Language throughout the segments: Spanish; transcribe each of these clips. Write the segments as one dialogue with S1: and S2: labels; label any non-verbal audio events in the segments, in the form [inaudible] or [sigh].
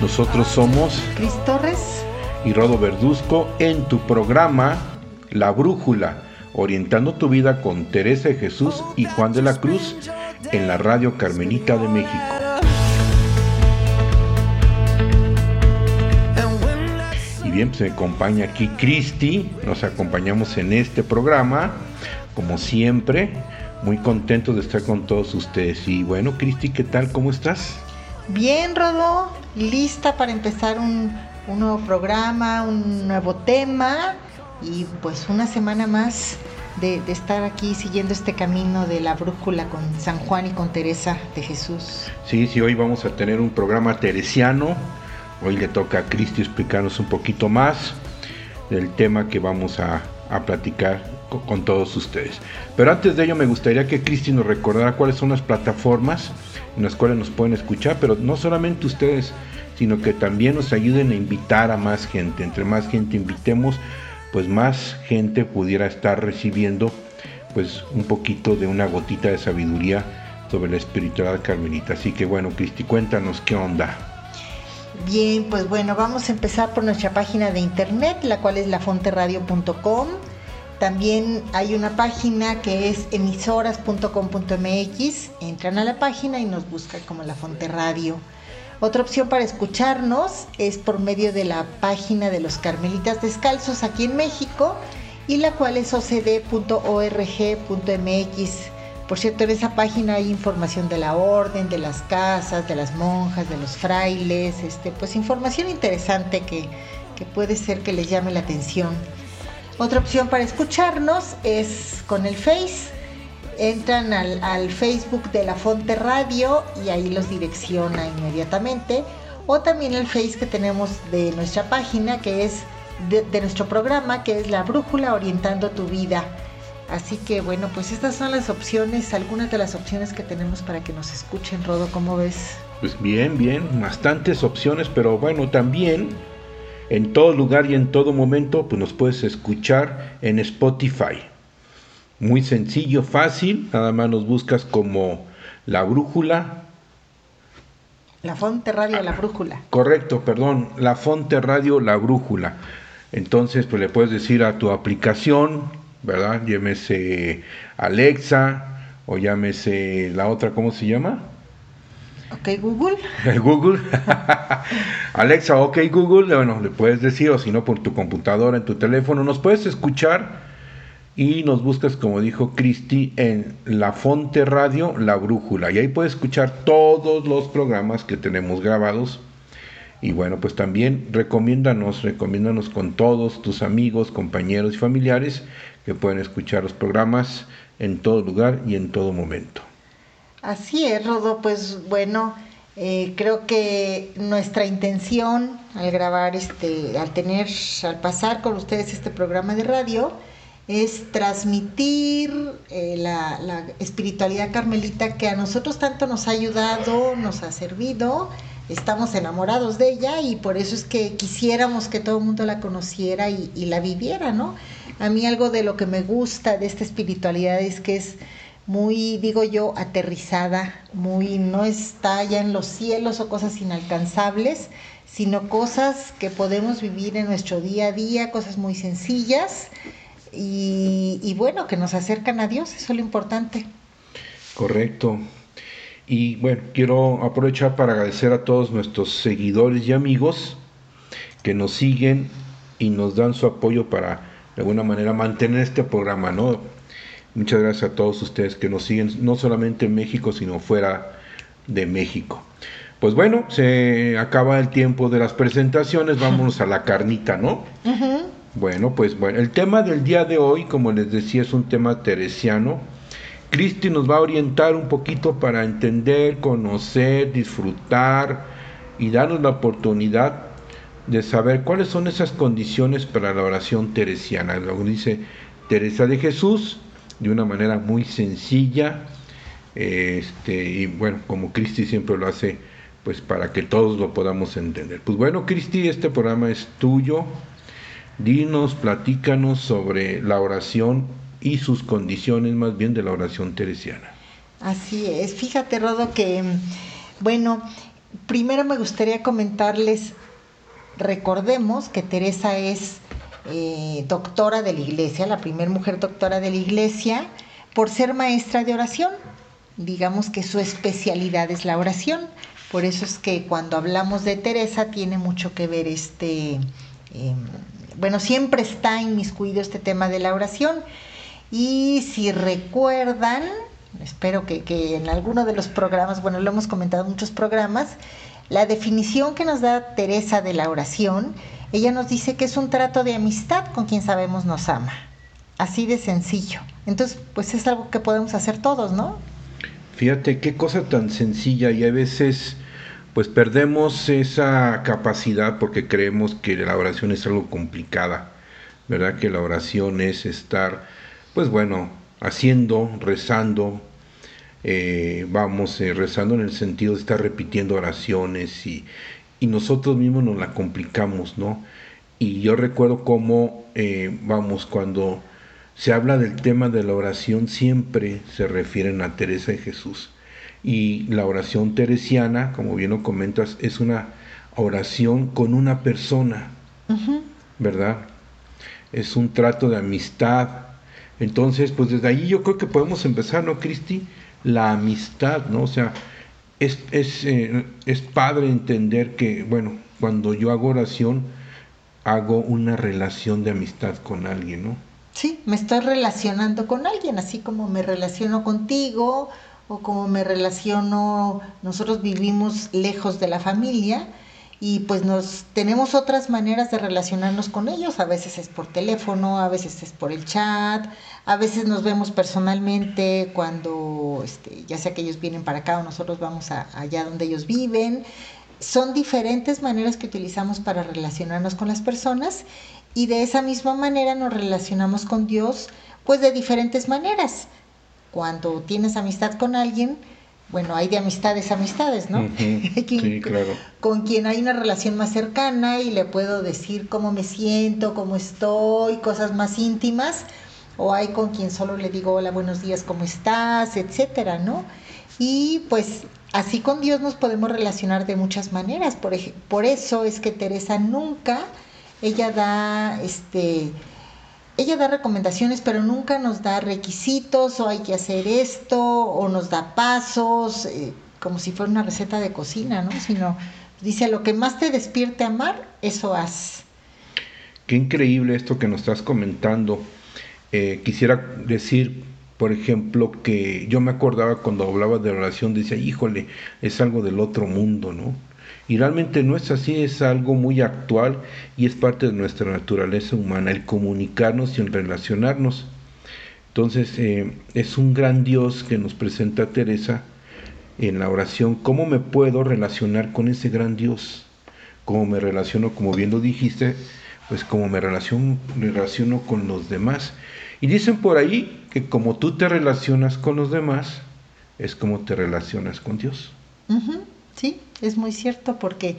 S1: nosotros somos
S2: Cris Torres
S1: y Rodo Verduzco en tu programa La Brújula, orientando tu vida con Teresa de Jesús y Juan de la Cruz en la Radio Carmelita de México. Y bien, pues me acompaña aquí Cristi, nos acompañamos en este programa, como siempre, muy contento de estar con todos ustedes. Y bueno, Cristi, ¿qué tal? ¿Cómo estás?
S2: Bien, Rodo, lista para empezar un, nuevo programa, un nuevo tema y pues una semana más de, estar aquí siguiendo este camino de la brújula con San Juan y con Teresa de Jesús.
S1: Sí, sí, hoy vamos a tener un programa teresiano. Hoy le toca a Cristi explicarnos un poquito más del tema que vamos a, platicar con, todos ustedes. Pero antes de ello me gustaría que Cristi nos recordara cuáles son las plataformas en las cuales nos pueden escuchar, pero no solamente ustedes, sino que también nos ayuden a invitar a más gente. Entre más gente invitemos, pues más gente pudiera estar recibiendo pues un poquito de una gotita de sabiduría sobre la espiritualidad carmelita. Así que bueno, Cristi, cuéntanos qué onda.
S2: Bien, pues bueno, vamos a empezar por nuestra página de internet, la cual es lafonteradio.com. También hay una página que es emisoras.com.mx. Entran a la página y nos buscan como La Fonte Radio. Otra opción para escucharnos es por medio de la página de los Carmelitas Descalzos aquí en México y la cual es ocd.org.mx. Por cierto, en esa página hay información de la orden, de las casas, de las monjas, de los frailes, este, pues información interesante que, que puede ser que les llame la atención. Otra opción para escucharnos es con el Face. Entran al, Facebook de la Fonte Radio y ahí los direcciona inmediatamente. O también el Face que tenemos de nuestra página, que es de, nuestro programa, que es La Brújula Orientando tu Vida. Así que bueno, pues estas son las opciones, algunas de las opciones que tenemos para que nos escuchen, Rodo, ¿cómo ves?
S1: Pues bien, bien, bastantes opciones, pero bueno, también en todo lugar y en todo momento, pues nos puedes escuchar en Spotify. Muy sencillo, fácil, nada más nos buscas como La Brújula.
S2: La Fonte Radio La Brújula.
S1: Correcto, perdón, La Fonte Radio La Brújula. Entonces, pues le puedes decir a tu aplicación, ¿verdad? Llámese Alexa o llámese la otra, ¿cómo se llama?
S2: Ok, Google. [laughs]
S1: Google. [laughs] Alexa, ok, Google. Bueno, le puedes decir, o si no, por tu computadora, en tu teléfono. Nos puedes escuchar y nos buscas, como dijo Cristi, en La Fonte Radio, La Brújula. Y ahí puedes escuchar todos los programas que tenemos grabados. Y bueno, pues también recomiéndanos, recomiéndanos con todos tus amigos, compañeros y familiares que pueden escuchar los programas en todo lugar y en todo momento.
S2: Así es, Rodo, pues bueno, eh, creo que nuestra intención al grabar este, al tener, al pasar con ustedes este programa de radio, es transmitir eh, la, espiritualidad carmelita que a nosotros tanto nos ha ayudado, nos ha servido, estamos enamorados de ella y por eso es que quisiéramos que todo el mundo la conociera y, y la viviera, ¿no? A mí algo de lo que me gusta de esta espiritualidad es que es muy, digo yo, aterrizada, muy, no está ya en los cielos o cosas inalcanzables, sino cosas que podemos vivir en nuestro día a día, cosas muy sencillas y, y bueno, que nos acercan a Dios, eso es lo importante.
S1: Correcto. Y bueno, quiero aprovechar para agradecer a todos nuestros seguidores y amigos que nos siguen y nos dan su apoyo para de alguna manera mantener este programa, ¿no? Muchas gracias a todos ustedes que nos siguen, no solamente en México, sino fuera de México. Pues bueno, se acaba el tiempo de las presentaciones, [laughs] vámonos a la carnita, ¿no? Bueno, pues bueno, el tema del día de hoy, como les decía, es un tema teresiano. Cristi nos va a orientar un poquito para entender, conocer, disfrutar y darnos la oportunidad de saber cuáles son esas condiciones para la oración teresiana. Lo dice Teresa de Jesús de una manera muy sencilla, este, y bueno, como Cristi siempre lo hace, pues para que todos lo podamos entender. Pues bueno, Cristi, este programa es tuyo. Dinos, platícanos sobre la oración y sus condiciones más bien de la oración teresiana.
S2: Así es, fíjate Rodo que, bueno, primero me gustaría comentarles, recordemos que Teresa es eh, doctora de la iglesia, la primera mujer doctora de la iglesia, por ser maestra de oración. Digamos que su especialidad es la oración. Por eso es que cuando hablamos de Teresa tiene mucho que ver este, em, bueno, siempre está inmiscuido este tema de la oración. Y si recuerdan, espero que, que en alguno de los programas, bueno, lo hemos comentado en muchos programas, la definición que nos da Teresa de la oración, ella nos dice que es un trato de amistad con quien sabemos nos ama. Así de sencillo. Entonces, pues es algo que podemos hacer todos, ¿no?
S1: Fíjate qué cosa tan sencilla y a veces pues perdemos esa capacidad porque creemos que la oración es algo complicada, ¿verdad? Que la oración es estar pues bueno, haciendo, rezando, eh, vamos eh, rezando en el sentido de estar repitiendo oraciones y, y, nosotros mismos nos la complicamos, ¿no? Y yo recuerdo cómo, eh, vamos, cuando se habla del tema de la oración, siempre se refieren a Teresa de Jesús. Y la oración teresiana, como bien lo comentas, es una oración con una persona, ¿verdad? Es un trato de amistad, entonces, pues desde ahí yo creo que podemos empezar, ¿no, Cristi? La amistad, ¿no? O sea, es, es, eh, es padre entender que, bueno, cuando yo hago oración, hago una relación de amistad con alguien, ¿no?
S2: Sí, me estoy relacionando con alguien, así como me relaciono contigo o como me relaciono, nosotros vivimos lejos de la familia, y pues nos tenemos otras maneras de relacionarnos con ellos, a veces es por teléfono, a veces es por el chat, a veces nos vemos personalmente cuando este, ya sea que ellos vienen para acá o nosotros vamos a, allá donde ellos viven. Son diferentes maneras que utilizamos para relacionarnos con las personas y de esa misma manera nos relacionamos con Dios pues de diferentes maneras. Cuando tienes amistad con alguien, bueno, hay de amistades amistades, ¿no? [laughs]
S1: sí, claro.
S2: Con quien hay una relación más cercana y le puedo decir cómo me siento, cómo estoy, cosas más íntimas, o hay con quien solo le digo hola, buenos días, ¿cómo estás? etcétera, ¿no? Y pues así con Dios nos podemos relacionar de muchas maneras. Por, por eso es que Teresa nunca, ella da este ella da recomendaciones, pero nunca nos da requisitos o hay que hacer esto o nos da pasos, eh, como si fuera una receta de cocina, ¿no? Sino dice, lo que más te despierte amar, eso haz.
S1: Qué increíble esto que nos estás comentando. Eh, quisiera decir, por ejemplo, que yo me acordaba cuando hablaba de oración, decía, híjole, es algo del otro mundo, ¿no? Y realmente no es así, es algo muy actual y es parte de nuestra naturaleza humana, el comunicarnos y el relacionarnos. Entonces eh, es un gran Dios que nos presenta Teresa en la oración. ¿Cómo me puedo relacionar con ese gran Dios? ¿Cómo me relaciono, como bien lo dijiste, pues como me relaciono, con los demás? Y dicen por ahí que como tú te relacionas con los demás, es como te relacionas con Dios.
S2: Es muy cierto porque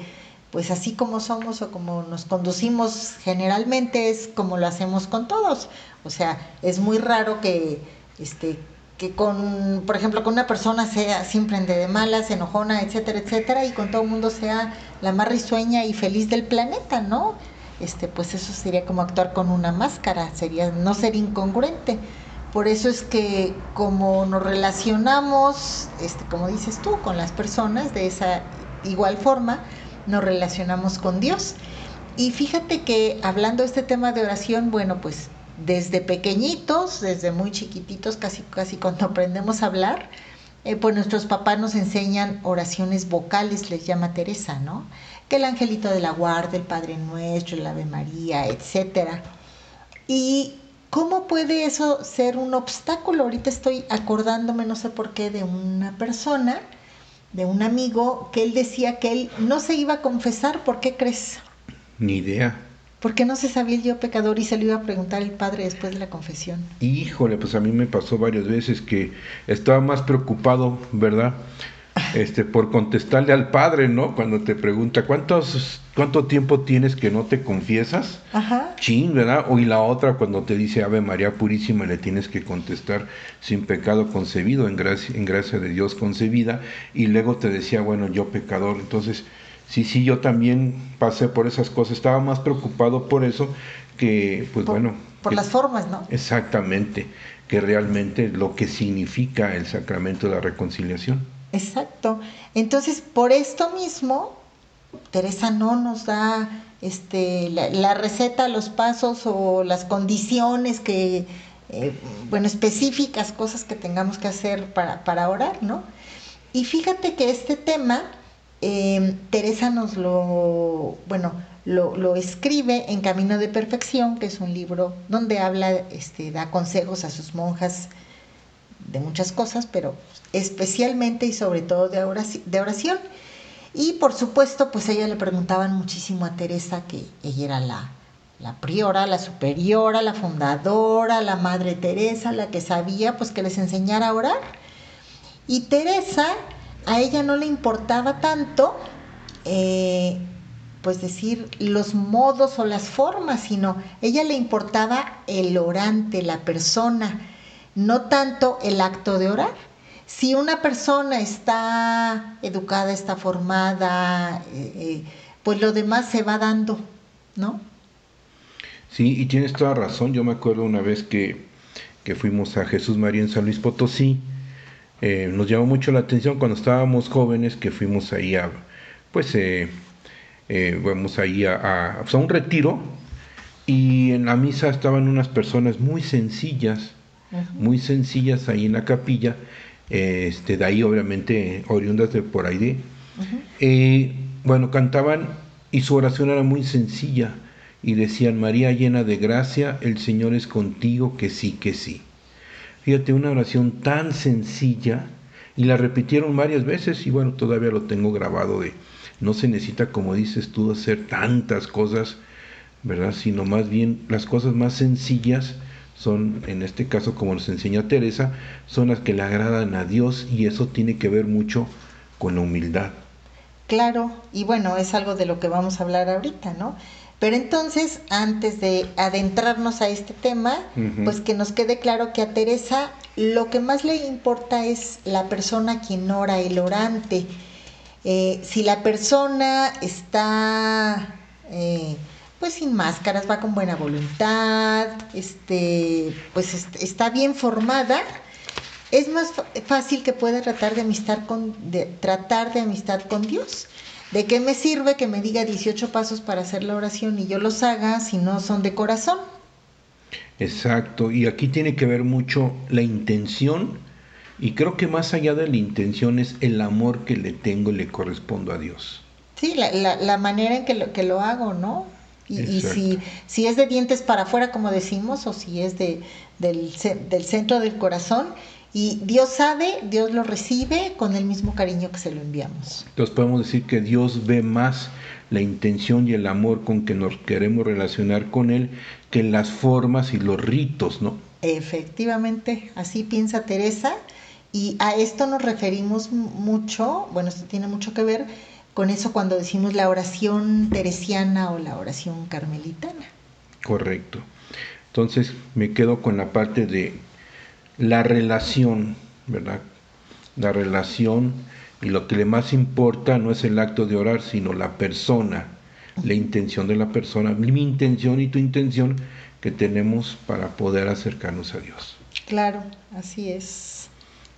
S2: pues así como somos o como nos conducimos generalmente es como lo hacemos con todos. O sea, es muy raro que este que con, por ejemplo, con una persona sea siempre de malas, enojona, etcétera, etcétera, y con todo el mundo sea la más risueña y feliz del planeta, ¿no? Este, pues eso sería como actuar con una máscara, sería no ser incongruente. Por eso es que como nos relacionamos, este, como dices tú, con las personas, de esa igual forma nos relacionamos con Dios. Y fíjate que hablando de este tema de oración, bueno, pues desde pequeñitos, desde muy chiquititos, casi, casi cuando [laughs] aprendemos a hablar, eh, pues nuestros papás nos enseñan oraciones vocales, les llama Teresa, ¿no? Que el angelito de la guarda, el Padre Nuestro, el Ave María, etcétera. Y ¿Cómo puede eso ser un obstáculo? Ahorita estoy acordándome, no sé por qué, de una persona de un amigo que él decía que él no se iba a confesar, ¿por qué crees?
S1: Ni idea.
S2: Porque no se sabía el yo pecador y se lo iba a preguntar el padre después de la confesión.
S1: Híjole, pues a mí me pasó varias veces que estaba más preocupado, ¿verdad? Este, por contestarle al padre, ¿no? Cuando te pregunta, ¿cuántos, ¿cuánto tiempo tienes que no te confiesas?
S2: Ajá.
S1: Chin, ¿verdad? O y la otra, cuando te dice Ave María Purísima, le tienes que contestar sin pecado concebido, en gracia, en gracia de Dios concebida. Y luego te decía, bueno, yo pecador. Entonces, sí, sí, yo también pasé por esas cosas. Estaba más preocupado por eso que, pues
S2: Por-
S1: bueno.
S2: Por
S1: que-
S2: las formas, ¿no?
S1: Exactamente, que realmente lo que significa el sacramento de la reconciliación.
S2: Exacto. Entonces, por esto mismo, Teresa no nos da este, la, receta, los pasos o las condiciones que, eh, bueno, específicas, cosas que tengamos que hacer para, para orar, ¿no? Y fíjate que este tema, eh, Teresa nos lo, bueno, lo escribe en Camino de Perfección, que es un libro donde habla, este, da consejos a sus monjas de muchas cosas, pero especialmente y sobre todo de oraci- de oración. Y por supuesto, pues ella le preguntaban muchísimo a Teresa, que ella era la, la priora, la superiora, la fundadora, la madre Teresa, la que sabía pues que les enseñara a orar. Y Teresa, a ella no le importaba tanto, eh, pues decir los modos o las formas, sino ella le importaba el orante, la persona, no tanto el acto de orar. Si una persona está educada, está formada, eh, eh, pues lo demás se va dando, ¿no?
S1: Sí, y tienes toda razón. Yo me acuerdo una vez que, que fuimos a Jesús María en San Luis Potosí. eh, nos llamó mucho la atención cuando estábamos jóvenes que fuimos ahí a, pues, eh, vamos ahí a, a, pues, a un retiro y en la misa estaban unas personas muy sencillas, muy sencillas ahí en la capilla, este, de ahí obviamente oriundas de por ahí de, eh, bueno, cantaban y su oración era muy sencilla y decían, María llena de gracia, el Señor es contigo, que sí, que sí. Fíjate, una oración tan sencilla y la repitieron varias veces y bueno, todavía lo tengo grabado de, no se necesita, como dices tú, hacer tantas cosas, ¿verdad? Sino más bien las cosas más sencillas son, en este caso, como nos enseña Teresa, son las que le agradan a Dios y eso tiene que ver mucho con la humildad.
S2: Claro, y bueno, es algo de lo que vamos a hablar ahorita, ¿no? Pero entonces, antes de adentrarnos a este tema, pues que nos quede claro que a Teresa lo que más le importa es la persona a quien ora, el orante. Eh, si la persona está eh, pues sin máscaras, va con buena voluntad, este, pues est- está bien formada, es más fácil que pueda tratar de amistad con de, tratar de amistad con Dios. ¿De qué me sirve que me diga 18 pasos para hacer la oración y yo los haga si no son de corazón?
S1: Exacto, y aquí tiene que ver mucho la intención y creo que más allá de la intención es el amor que le tengo y le correspondo a Dios.
S2: Sí, la, la, la manera en que lo, que lo hago, ¿no? Y, si, si es de dientes para afuera, como decimos, o si es de, del, del centro del corazón, y Dios sabe, Dios lo recibe con el mismo cariño que se lo enviamos.
S1: Entonces podemos decir que Dios ve más la intención y el amor con que nos queremos relacionar con Él que las formas y los ritos, ¿no?
S2: Efectivamente, así piensa Teresa, y a esto nos referimos mucho, bueno, esto tiene mucho que ver con eso cuando decimos la oración teresiana o la oración carmelitana.
S1: Correcto. Entonces me quedo con la parte de la relación, ¿verdad? La relación y lo que le más importa no es el acto de orar, sino la persona, la intención de la persona, mi intención y tu intención que tenemos para poder acercarnos a Dios.
S2: Claro, así es.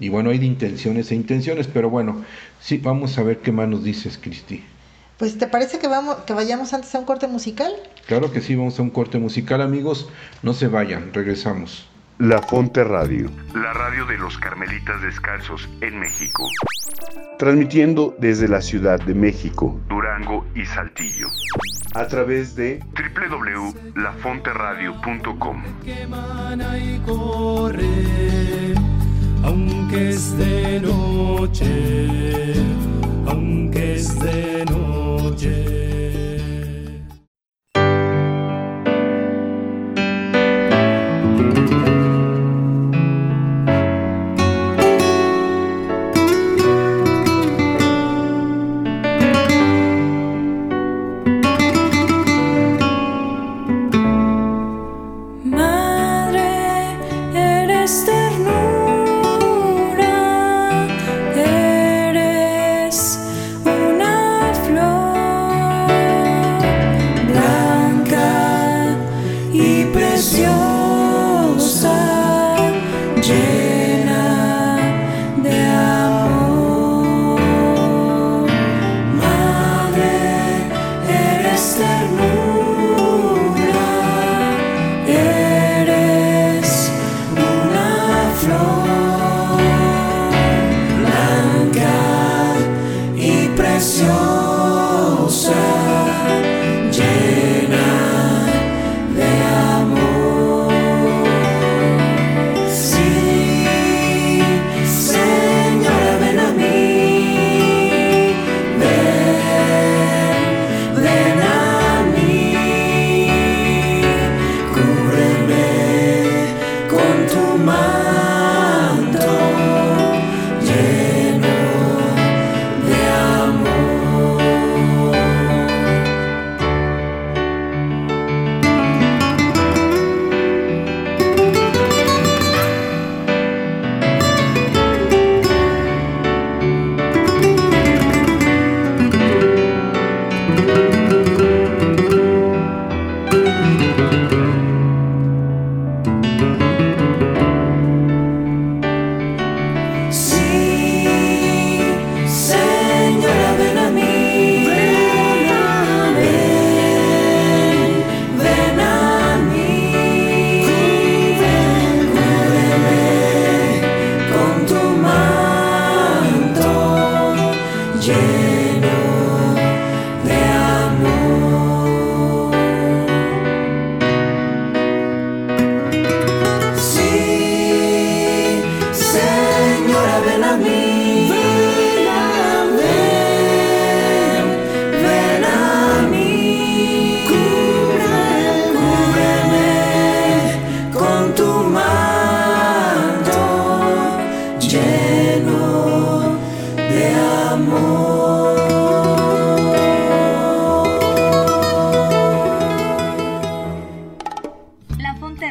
S1: Y bueno, hay de intenciones e intenciones, pero bueno, sí, vamos a ver qué más nos dices, Cristi.
S2: Pues, ¿te parece que, vamos, que vayamos antes a un corte musical?
S1: Claro que sí, vamos a un corte musical, amigos. No se vayan, regresamos.
S3: La Fonte Radio,
S4: La radio de los Carmelitas Descalzos en México,
S3: transmitiendo desde la Ciudad de México,
S4: Durango y Saltillo.
S3: a través de
S4: www.lafonteradio.com
S5: aunque es de noche, aunque es de noche.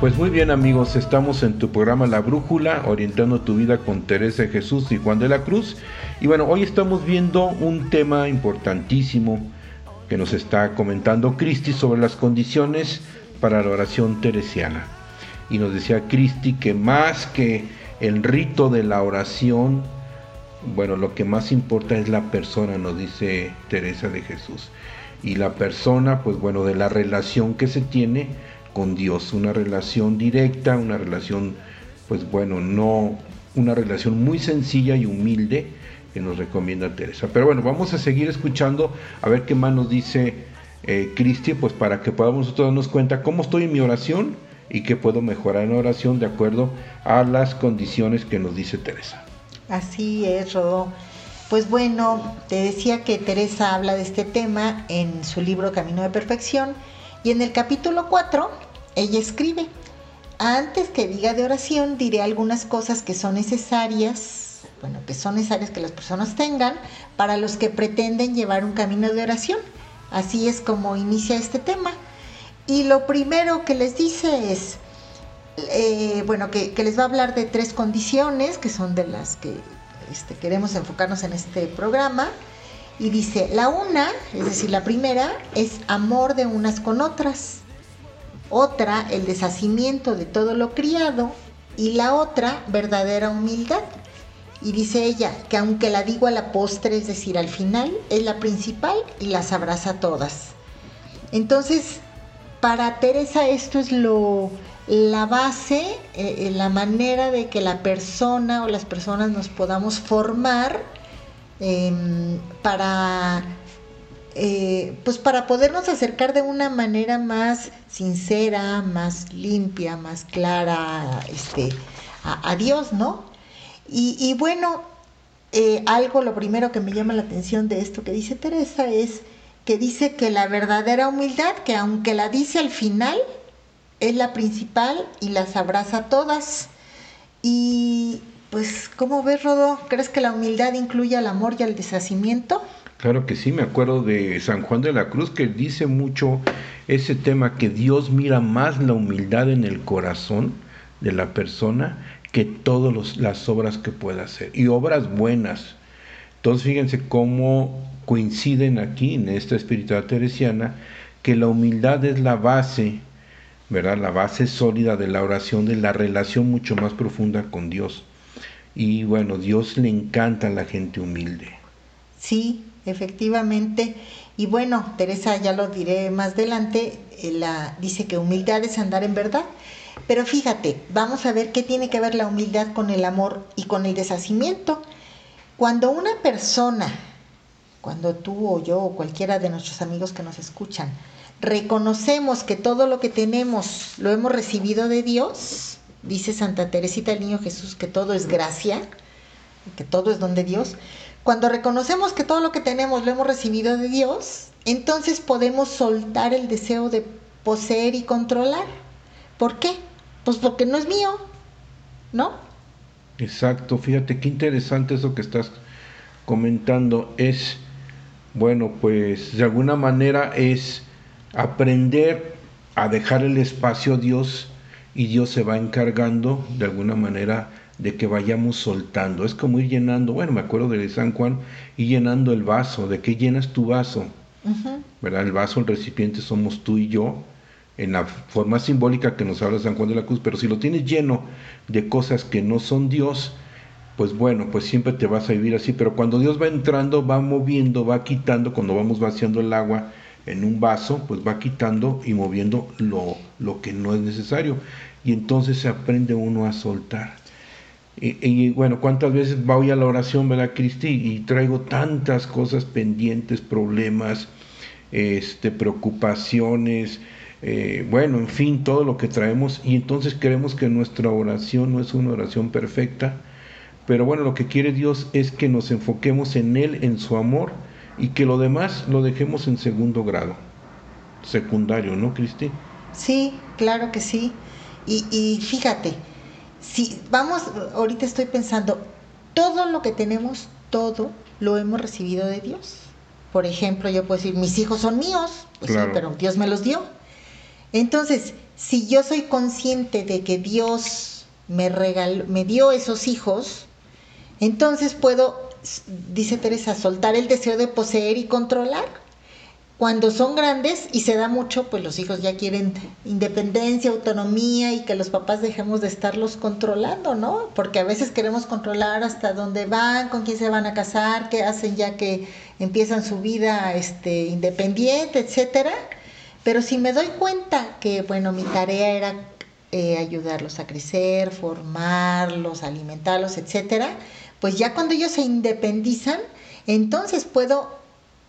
S1: Pues muy bien amigos, estamos en tu programa La Brújula, orientando tu vida con Teresa de Jesús y Juan de la Cruz. Y bueno, hoy estamos viendo un tema importantísimo que nos está comentando Cristi sobre las condiciones para la oración teresiana. Y nos decía Cristi que más que el rito de la oración, bueno, lo que más importa es la persona, nos dice Teresa de Jesús. Y la persona, pues bueno, de la relación que se tiene con Dios, una relación directa, una relación, pues bueno, no una relación muy sencilla y humilde que nos recomienda Teresa. Pero bueno, vamos a seguir escuchando a ver qué más nos dice eh, Cristi, pues para que podamos nosotros darnos cuenta cómo estoy en mi oración y qué puedo mejorar en oración de acuerdo a las condiciones que nos dice Teresa.
S2: Así es, Rodó. Pues bueno, te decía que Teresa habla de este tema en su libro Camino de Perfección y en el capítulo 4, ella escribe, antes que diga de oración, diré algunas cosas que son necesarias, bueno, que son necesarias que las personas tengan para los que pretenden llevar un camino de oración. Así es como inicia este tema. Y lo primero que les dice es, eh, bueno, que, les va a hablar de tres condiciones, que son de las que este, queremos enfocarnos en este programa. Y dice, la una, es decir, la primera, es amor de unas con otras. Otra, el deshacimiento de todo lo criado. Y la otra, verdadera humildad. Y dice ella que aunque la digo a la postre, es decir, al final, es la principal y las abraza todas. Entonces, para Teresa esto es lo, la base, eh, eh, la manera de que la persona o las personas nos podamos formar Em, para, eh, pues para podernos acercar de una manera más sincera, más limpia, más clara este, a, Dios, ¿no? Y, bueno, eh, algo, lo primero que me llama la atención de esto que dice Teresa es que dice que la verdadera humildad, que aunque la dice al final, es la principal y las abraza todas. Y, pues, ¿cómo ves, Rodo? ¿Crees que la humildad incluye al amor y al deshacimiento?
S1: Claro que sí, me acuerdo de San Juan de la Cruz que dice mucho ese tema que Dios mira más la humildad en el corazón de la persona que todas las obras que pueda hacer y obras buenas. Entonces fíjense cómo coinciden aquí en esta espiritualidad teresiana que la humildad es la base, ¿verdad? La base sólida de la oración, de la relación mucho más profunda con Dios. Y bueno, Dios le encanta a la gente humilde.
S2: Sí, efectivamente. Y bueno, Teresa, ya lo diré más adelante, eh, la, dice que humildad es andar en verdad. Pero fíjate, vamos a ver qué tiene que ver la humildad con el amor y con el deshacimiento. Cuando una persona, cuando tú o yo o cualquiera de nuestros amigos que nos escuchan, reconocemos que todo lo que tenemos lo hemos recibido de Dios, dice Santa Teresita del Niño Jesús que todo es gracia, que todo es don de Dios, cuando reconocemos que todo lo que tenemos lo hemos recibido de Dios, entonces podemos soltar el deseo de poseer y controlar. ¿Por qué? Pues porque no es mío, ¿no?
S1: Exacto, fíjate qué interesante eso que estás comentando. Es, bueno, pues de alguna manera es aprender a dejar el espacio a Dios y Dios se va encargando de alguna manera de que vayamos soltando. Es como ir llenando, bueno, me acuerdo de San Juan, y llenando el vaso, de que llenas tu vaso. ¿Verdad? El vaso, el recipiente somos tú y yo, en la forma simbólica que nos habla San Juan de la Cruz, pero si lo tienes lleno de cosas que no son Dios, pues bueno, pues siempre te vas a vivir así, pero cuando Dios va entrando, va moviendo, va quitando, cuando vamos vaciando el agua en un vaso, pues va quitando y moviendo lo, lo que no es necesario. Y entonces se aprende uno a soltar. Y, bueno, ¿cuántas veces voy a la oración, verdad, Cristi? Y traigo tantas cosas pendientes, problemas, este, preocupaciones, eh, bueno, en fin, todo lo que traemos. Y entonces creemos que nuestra oración no es una oración perfecta, pero bueno, lo que quiere Dios es que nos enfoquemos en Él, en su amor, y que lo demás lo dejemos en segundo grado, secundario, ¿no, Cristi?
S2: Sí, claro que sí. Y, y fíjate, si vamos, ahorita estoy pensando, todo lo que tenemos, todo lo hemos recibido de Dios. Por ejemplo, yo puedo decir, mis hijos son míos, pues sí, pero Dios me los dio. Entonces, si yo soy consciente de que Dios me regaló, me dio esos hijos, entonces puedo, dice Teresa, soltar el deseo de poseer y controlar. Cuando son grandes y se da mucho, pues los hijos ya quieren independencia, autonomía y que los papás dejemos de estarlos controlando, ¿no? Porque a veces queremos controlar hasta dónde van, con quién se van a casar, qué hacen ya que empiezan su vida este, independiente, etcétera. Pero si me doy cuenta que, bueno, mi tarea era eh, ayudarlos a crecer, formarlos, alimentarlos, etcétera, pues ya cuando ellos se independizan, entonces puedo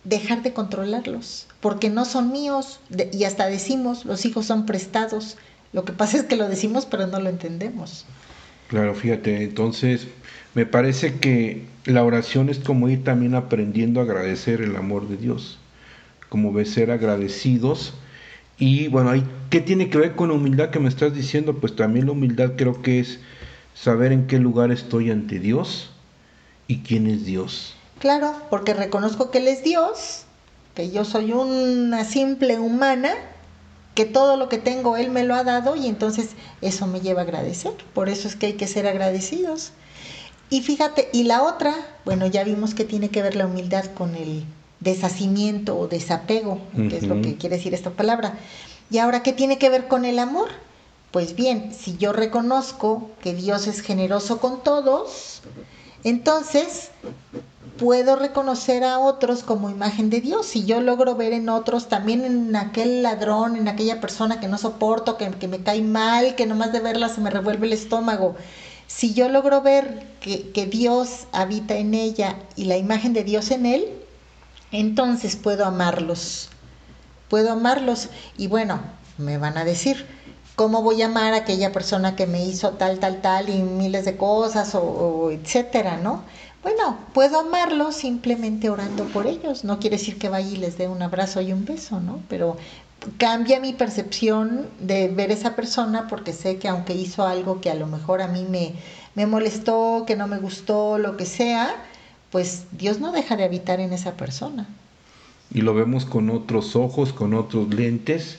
S2: dejar de controlarlos, porque no son míos, y hasta decimos, los hijos son prestados. Lo que pasa es que lo decimos, pero no lo entendemos.
S1: Claro, fíjate, entonces me parece que la oración es como ir también aprendiendo a agradecer el amor de Dios, como ser agradecidos. Y bueno, ¿qué tiene que ver con la humildad que me estás diciendo? Pues también la humildad creo que es saber en qué lugar estoy ante Dios, y quién es Dios.
S2: Claro, porque reconozco que Él es Dios, que yo soy una simple humana, que todo lo que tengo Él me lo ha dado y entonces eso me lleva a agradecer. Por eso es que hay que ser agradecidos. Y fíjate, y la otra, bueno, ya vimos que tiene que ver la humildad con el deshacimiento o desapego, que es lo que quiere decir esta palabra. Y ahora, ¿qué tiene que ver con el amor? Pues bien, si yo reconozco que Dios es generoso con todos, entonces, puedo reconocer a otros como imagen de Dios. Si yo logro ver en otros, también en aquel ladrón, en aquella persona que no soporto, que, me cae mal, que nomás de verla se me revuelve el estómago. Si yo logro ver que, que Dios habita en ella y la imagen de Dios en él, entonces puedo amarlos. Puedo amarlos. Y bueno, me van a decir, ¿Cómo voy a amar a aquella persona que me hizo tal, tal, tal y miles de cosas o, etcétera, ¿no? Bueno, puedo amarlos simplemente orando por ellos. No quiere decir que vaya y les dé un abrazo y un beso, ¿no? Pero cambia mi percepción de ver esa persona porque sé que aunque hizo algo que a lo mejor a mí me, me molestó, que no me gustó, lo que sea, pues Dios no deja de habitar en esa persona.
S1: Y lo vemos con otros ojos, con otros lentes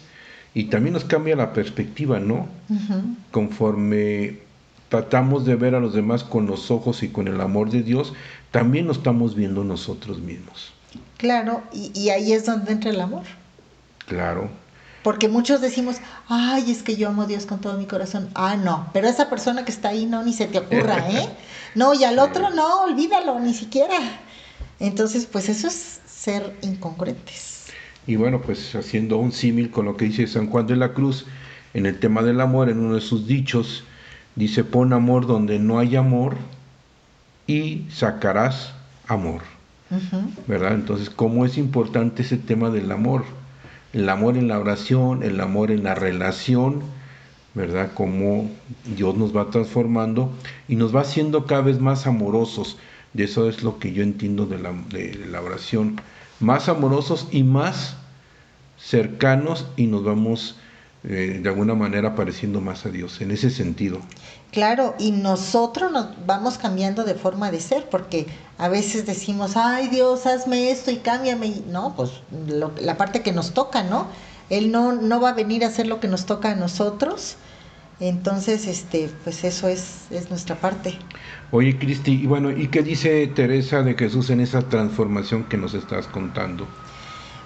S1: y también nos cambia la perspectiva, ¿no? Conforme tratamos de ver a los demás con los ojos y con el amor de Dios, también nos estamos viendo nosotros mismos.
S2: Claro, y, ahí es donde entra el amor.
S1: Claro.
S2: Porque muchos decimos, ay, es que yo amo a Dios con todo mi corazón. Ah, no, pero esa persona que está ahí no, ni se te ocurra, ¿eh? [laughs] No, y al otro no, olvídalo, ni siquiera. Entonces, pues eso es ser incongruentes.
S1: Y bueno, pues haciendo un símil con lo que dice San Juan de la Cruz en el tema del amor, en uno de sus dichos, dice, pon amor donde no hay amor y sacarás amor. ¿Verdad? Entonces, ¿cómo es importante ese tema del amor? El amor en la oración, el amor en la relación, ¿verdad? Cómo Dios nos va transformando y nos va haciendo cada vez más amorosos. De eso es lo que yo entiendo de la, de la oración más amorosos y más cercanos y nos vamos eh, de alguna manera pareciendo más a Dios, en ese sentido.
S2: Claro, y nosotros nos vamos cambiando de forma de ser, porque a veces decimos, ay Dios, hazme esto y cámbiame, no, pues la parte que nos toca, ¿no? Él no, no va a venir a hacer lo que nos toca a nosotros, Entonces, este, pues eso es, es nuestra parte.
S1: Oye, Cristi, y bueno, ¿y qué dice Teresa de Jesús en esa transformación que nos estás contando?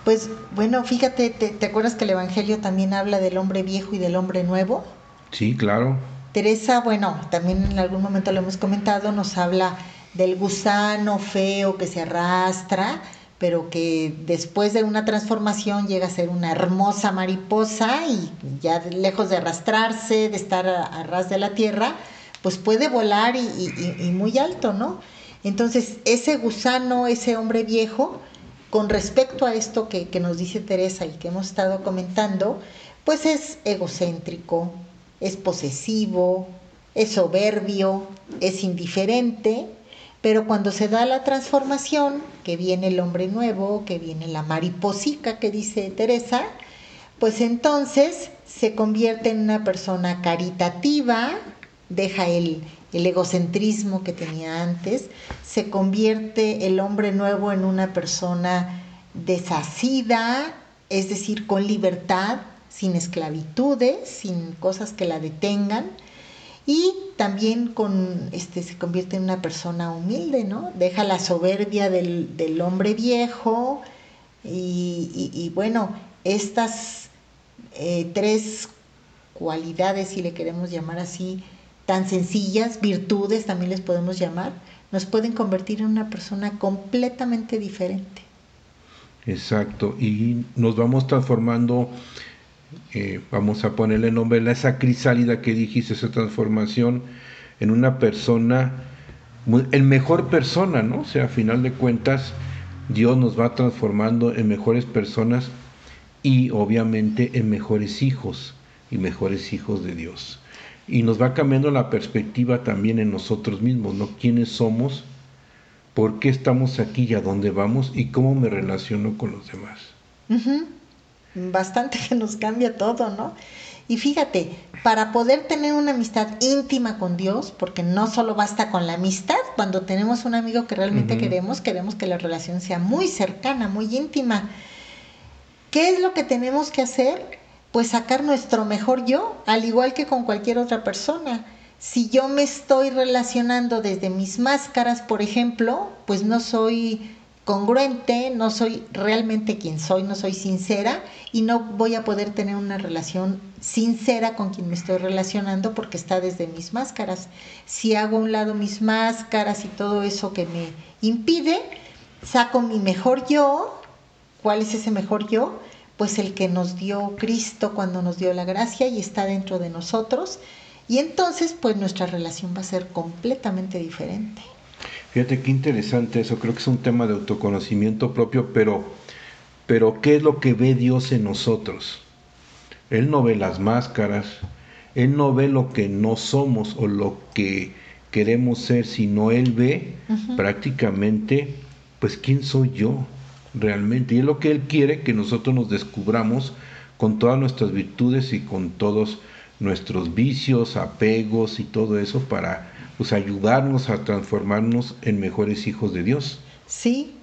S2: Pues bueno, fíjate, ¿te, te acuerdas que el Evangelio también habla del hombre viejo y del hombre nuevo?
S1: Sí, claro.
S2: Teresa, bueno, también en algún momento lo hemos comentado, nos habla del gusano feo que se arrastra, pero que después de una transformación llega a ser una hermosa mariposa y ya lejos de arrastrarse, de estar a, a ras de la tierra, pues puede volar y, muy alto, ¿no? Entonces, ese gusano, ese hombre viejo, con respecto a esto que nos dice Teresa y que hemos estado comentando, pues es egocéntrico, es posesivo, es soberbio, es indiferente, pero cuando se da la transformación, que viene el hombre nuevo, que viene la mariposica que dice Teresa, pues entonces se convierte en una persona caritativa, deja el, el egocentrismo que tenía antes, se convierte el hombre nuevo en una persona desasida, es decir, con libertad, sin esclavitudes, sin cosas que la detengan, y también con, este, se convierte en una persona humilde, ¿no? Deja la soberbia del, del hombre viejo y, y- bueno, estas eh, tres cualidades, si le queremos llamar así, tan sencillas, virtudes también les podemos llamar, nos pueden convertir en una persona completamente diferente.
S1: Exacto, y nos vamos transformando, eh, vamos a ponerle nombre a esa crisálida que dijiste, esa transformación en una persona, en mejor persona, ¿no? O sea, a final de cuentas, Dios nos va transformando en mejores personas y obviamente en mejores hijos y mejores hijos de Dios. Y nos va cambiando la perspectiva también en nosotros mismos, ¿no? ¿Quiénes somos? ¿Por qué estamos aquí y a dónde vamos? ¿Y cómo me relaciono con los demás?
S2: Ujú. Bastante que nos cambia todo, ¿no? Y fíjate, para poder tener una amistad íntima con Dios, porque no solo basta con la amistad, cuando tenemos un amigo que realmente queremos, queremos que la relación sea muy cercana, muy íntima. ¿Qué es lo que tenemos que hacer? Pues sacar nuestro mejor yo, al igual que con cualquier otra persona. Si yo me estoy relacionando desde mis máscaras, por ejemplo, pues no soy congruente, no soy realmente quien soy, no soy sincera y no voy a poder tener una relación sincera con quien me estoy relacionando porque está desde mis máscaras. Si hago a un lado mis máscaras y todo eso que me impide, saco mi mejor yo. ¿Cuál es ese mejor yo? Pues el que nos dio Cristo cuando nos dio la gracia y está dentro de nosotros. Y entonces, pues nuestra relación va a ser completamente diferente.
S1: Fíjate qué interesante eso, creo que es un tema de autoconocimiento propio, pero, pero ¿qué es lo que ve Dios en nosotros? Él no ve las máscaras, Él no ve lo que no somos o lo que queremos ser, sino Él ve prácticamente, pues, quién soy yo realmente. Y es lo que Él quiere que nosotros nos descubramos con todas nuestras virtudes y con todos nuestros vicios, apegos y todo eso para pues ayudarnos a transformarnos en mejores hijos de Dios.
S2: Sí,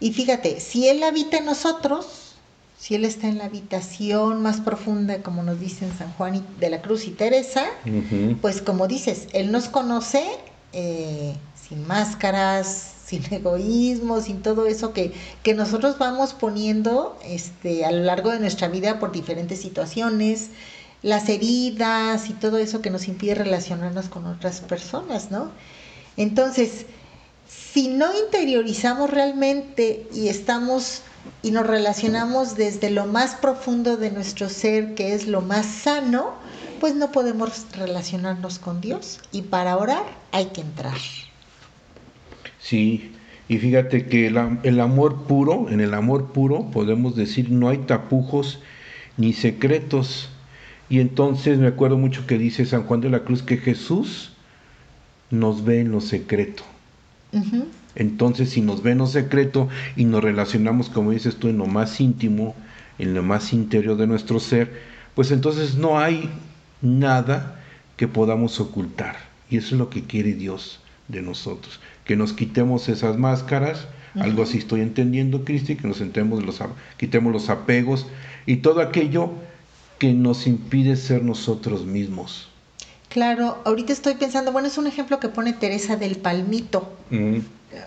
S2: y fíjate, si Él habita en nosotros, si Él está en la habitación más profunda, como nos dicen San Juan y- de la Cruz y Teresa, pues como dices, Él nos conoce eh, sin máscaras, sin egoísmo, sin todo eso que, que nosotros vamos poniendo este, a lo largo de nuestra vida por diferentes situaciones, las heridas y todo eso que nos impide relacionarnos con otras personas, ¿no? Entonces, si no interiorizamos realmente y estamos y nos relacionamos desde lo más profundo de nuestro ser, que es lo más sano, pues no podemos relacionarnos con Dios. Y para orar hay que entrar.
S1: Sí, y fíjate que el, am- el amor puro, en el amor puro podemos decir no hay tapujos ni secretos. Y entonces me acuerdo mucho que dice San Juan de la Cruz que Jesús nos ve en lo secreto. Entonces, si nos ve en lo secreto y nos relacionamos, como dices tú, en lo más íntimo, en lo más interior de nuestro ser, pues entonces no hay nada que podamos ocultar. Y eso es lo que quiere Dios de nosotros, que nos quitemos esas máscaras, algo así estoy entendiendo, Cristi, que nos sentemos los, quitemos los apegos y todo aquello que nos impide ser nosotros mismos.
S2: Claro, ahorita estoy pensando, bueno, es un ejemplo que pone Teresa del palmito.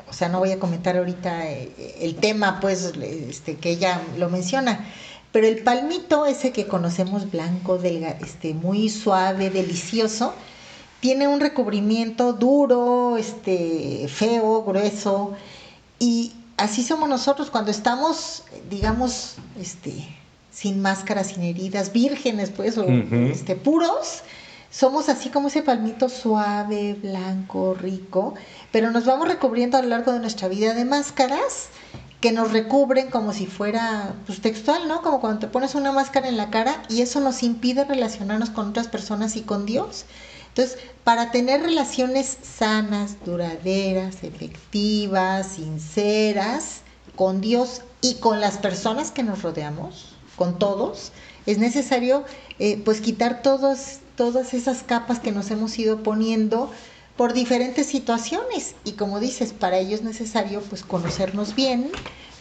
S2: O sea, no voy a comentar ahorita eh, el tema, pues, este, que ella lo menciona. Pero el palmito, ese que conocemos blanco, delga, este, muy suave, delicioso, tiene un recubrimiento duro, este, feo, grueso, y así somos nosotros cuando estamos, digamos, este, sin máscaras, sin heridas, vírgenes, pues, o este, puros, somos así como ese palmito suave, blanco, rico, pero nos vamos recubriendo a lo largo de nuestra vida de máscaras que nos recubren como si fuera pues, textual, ¿no? Como cuando te pones una máscara en la cara y eso nos impide relacionarnos con otras personas y con Dios. Entonces, para tener relaciones sanas, duraderas, efectivas, sinceras, con Dios y con las personas que nos rodeamos, con todos, es necesario eh, pues quitar todas esas capas que nos hemos ido poniendo por diferentes situaciones y como dices, para ello es necesario pues conocernos bien,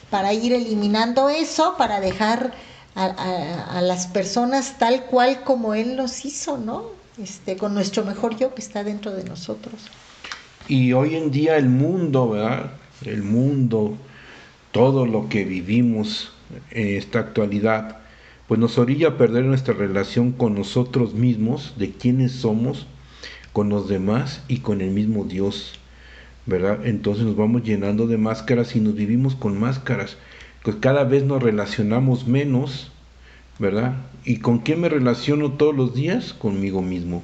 S2: para ir eliminando eso, para dejar a, a- a las personas tal cual como Él nos hizo, ¿no? Este, con nuestro mejor yo que está dentro de nosotros.
S1: Y hoy en día el mundo, ¿verdad? El mundo, todo lo que vivimos en esta actualidad, pues nos orilla a perder nuestra relación con nosotros mismos, de quiénes somos, con los demás y con el mismo Dios, ¿verdad? Entonces nos vamos llenando de máscaras y nos vivimos con máscaras. Pues cada vez nos relacionamos menos, ¿verdad? ¿Y con quién me relaciono todos los días? Conmigo mismo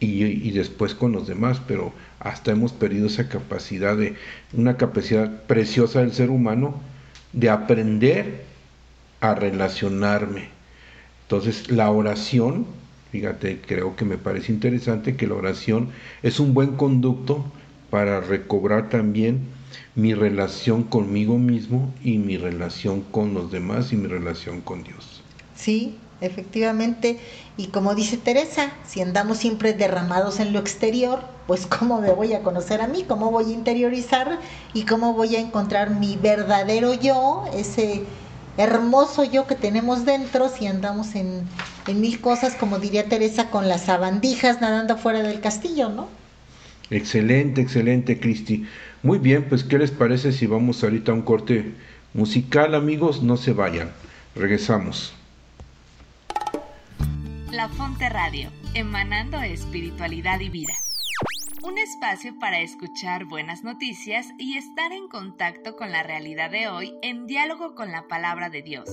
S1: y, y después con los demás, pero hasta hemos perdido esa capacidad de, una capacidad preciosa del ser humano de aprender a relacionarme. Entonces la oración, fíjate, creo que me parece interesante que la oración es un buen conducto para recobrar también mi relación conmigo mismo y mi relación con los demás y mi relación con Dios.
S2: Sí, efectivamente. Y como dice Teresa, si andamos siempre derramados en lo exterior, pues [laughs] cómo me voy a conocer a mí, cómo voy a interiorizar y cómo voy a encontrar mi verdadero yo, ese hermoso yo que tenemos dentro, si andamos en, en mil cosas, como diría Teresa, con las sabandijas nadando fuera del castillo, ¿no?
S1: Excelente, excelente, Cristi. Muy bien, pues ¿qué les parece si vamos ahorita a un corte musical, amigos? No se vayan. Regresamos.
S5: La Fonte Radio, emanando espiritualidad y vida. Un espacio para escuchar buenas noticias y estar en contacto con la realidad de hoy en diálogo con la palabra de Dios,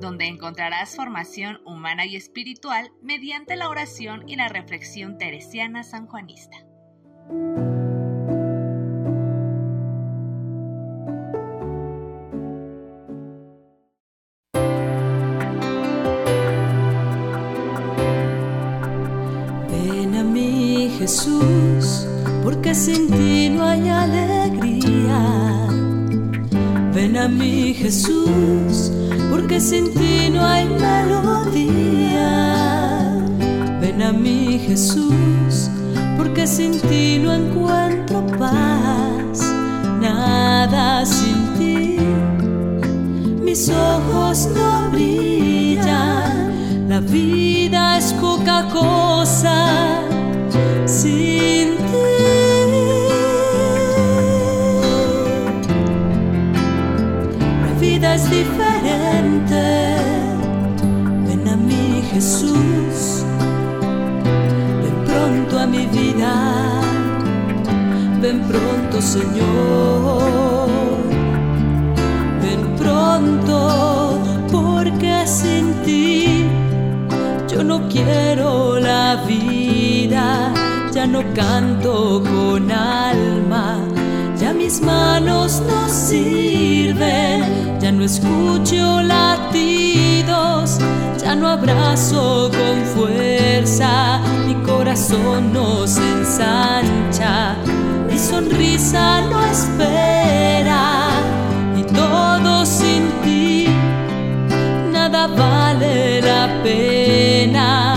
S5: donde encontrarás formación humana y espiritual mediante la oración y la reflexión teresiana sanjuanista.
S6: Porque sin ti no hay alegría. Ven a mí Jesús, porque sin ti no hay melodía. Ven a mí Jesús, porque sin ti no encuentro paz, nada sin ti. Mis ojos no brillan, la vida es poca cosa es diferente. Ven a mí, Jesús. Ven pronto a mi vida. Ven pronto, Señor. Ven pronto, porque sin ti yo no quiero la vida, ya no canto con alma, mis manos no sirven, ya no escucho latidos, ya no abrazo con fuerza, mi corazón no se ensancha, mi sonrisa no espera, y todo sin ti nada vale la pena,